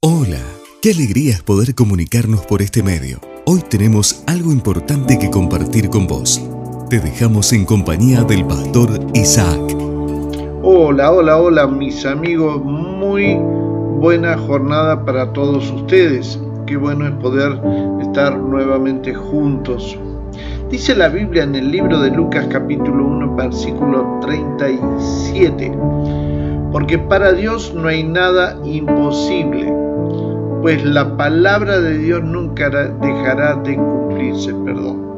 Hola, qué alegría es poder comunicarnos por este medio. Hoy tenemos algo importante que compartir con vos. Te dejamos en compañía del pastor Isaac. Hola, hola, hola mis amigos, muy buena jornada para todos ustedes. Qué bueno es poder estar nuevamente juntos. Dice la Biblia en el libro de Lucas capítulo 1 versículo 37, porque para Dios no hay nada imposible pues la palabra de Dios nunca dejará de cumplirse, perdón.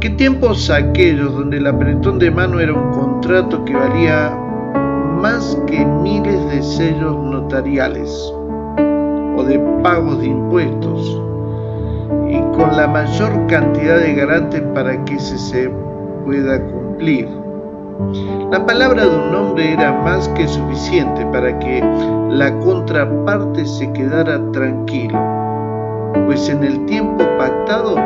¿Qué tiempos aquellos donde el apretón de mano era un contrato que valía más que miles de sellos notariales o de pagos de impuestos y con la mayor cantidad de garantes para que ese se pueda cumplir? La palabra de un hombre era más que suficiente para que la contraparte se quedara tranquilo, pues en el tiempo pactado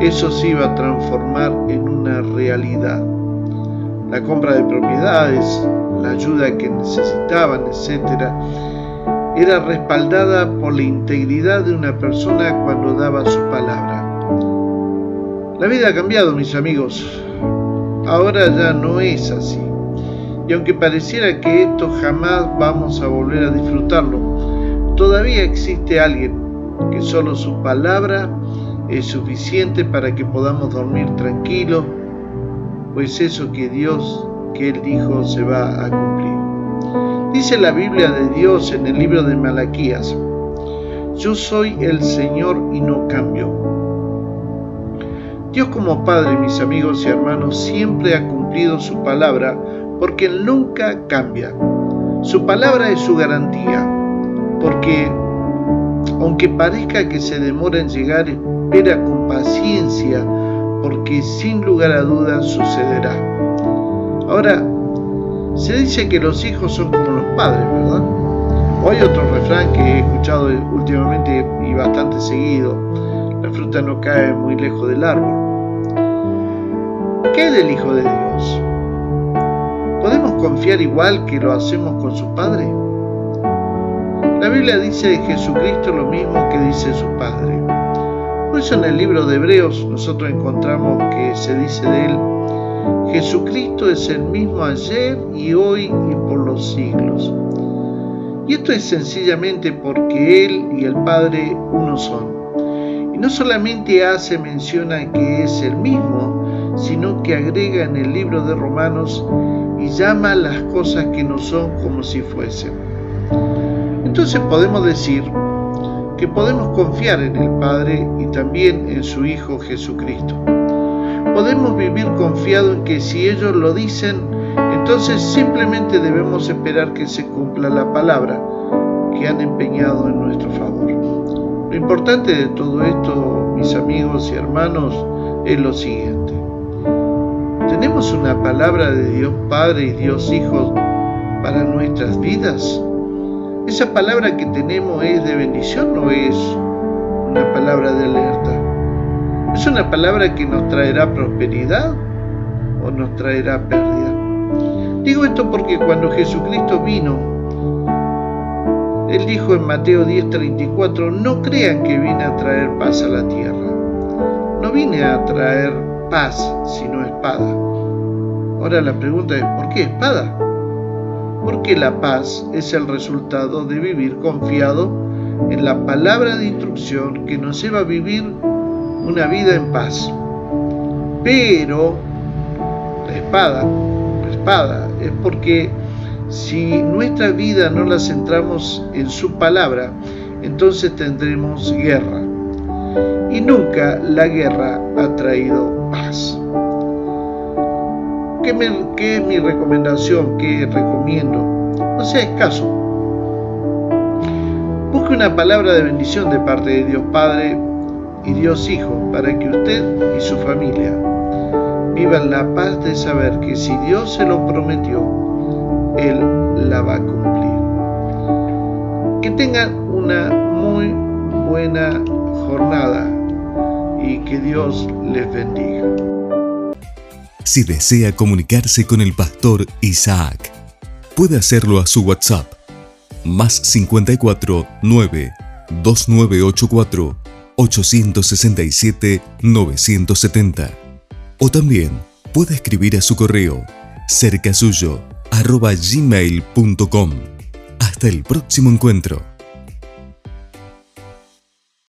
eso se iba a transformar en una realidad. La compra de propiedades, la ayuda que necesitaban, etc., era respaldada por la integridad de una persona cuando daba su palabra. La vida ha cambiado, mis amigos. Ahora ya no es así. Y aunque pareciera que esto jamás vamos a volver a disfrutarlo, todavía existe alguien que solo su palabra es suficiente para que podamos dormir tranquilos, pues eso que Dios, que Él dijo, se va a cumplir. Dice la Biblia de Dios en el libro de Malaquías, yo soy el Señor y no cambio Dios como Padre, mis amigos y hermanos, siempre ha cumplido su palabra porque nunca cambia. Su palabra es su garantía, porque aunque parezca que se demora en llegar, espera con paciencia, porque sin lugar a dudas sucederá. Ahora, se dice que los hijos son como los padres, ¿verdad? O hay otro refrán que he escuchado últimamente y bastante seguido, la fruta no cae muy lejos del árbol. ¿Qué del Hijo de Dios? ¿Podemos confiar igual que lo hacemos con su Padre? La Biblia dice de Jesucristo lo mismo que dice su Padre. Por eso en el libro de Hebreos nosotros encontramos que se dice de él, Jesucristo es el mismo ayer y hoy y por los siglos. Y esto es sencillamente porque Él y el Padre uno son. Y no solamente hace mención a que es el mismo, sino que agrega en el libro de Romanos y llama las cosas que no son como si fuesen. Entonces podemos decir que podemos confiar en el Padre y también en su Hijo Jesucristo. Podemos vivir confiado en que si ellos lo dicen, entonces simplemente debemos esperar que se cumpla la palabra que han empeñado en nuestro favor. Lo importante de todo esto, mis amigos y hermanos, es lo siguiente. ¿Tenemos una palabra de Dios Padre y Dios Hijo para nuestras vidas? ¿Esa palabra que tenemos es de bendición o es una palabra de alerta? ¿Es una palabra que nos traerá prosperidad o nos traerá pérdida? Digo esto porque cuando Jesucristo vino, Él dijo en Mateo 10:34, no crean que vine a traer paz a la tierra. No vine a traer paz, sino espada. Ahora la pregunta es, ¿por qué espada? Porque la paz es el resultado de vivir confiado en la palabra de instrucción que nos lleva a vivir una vida en paz. Pero la espada, la espada es porque si nuestra vida no la centramos en su palabra, entonces tendremos guerra. Y nunca la guerra ha traído paz. ¿Qué, es mi recomendación? ¿Qué recomiendo? No sea escaso. Busque una palabra de bendición de parte de Dios Padre y Dios Hijo para que usted y su familia vivan la paz de saber que si Dios se lo prometió, Él la va a cumplir. Que tengan una muy buena jornada y que Dios les bendiga. Si desea comunicarse con el pastor Isaac, puede hacerlo a su WhatsApp más 54 9 2984 867 970. O también puede escribir a su correo cercasuyo arroba gmail.com. Hasta el próximo encuentro.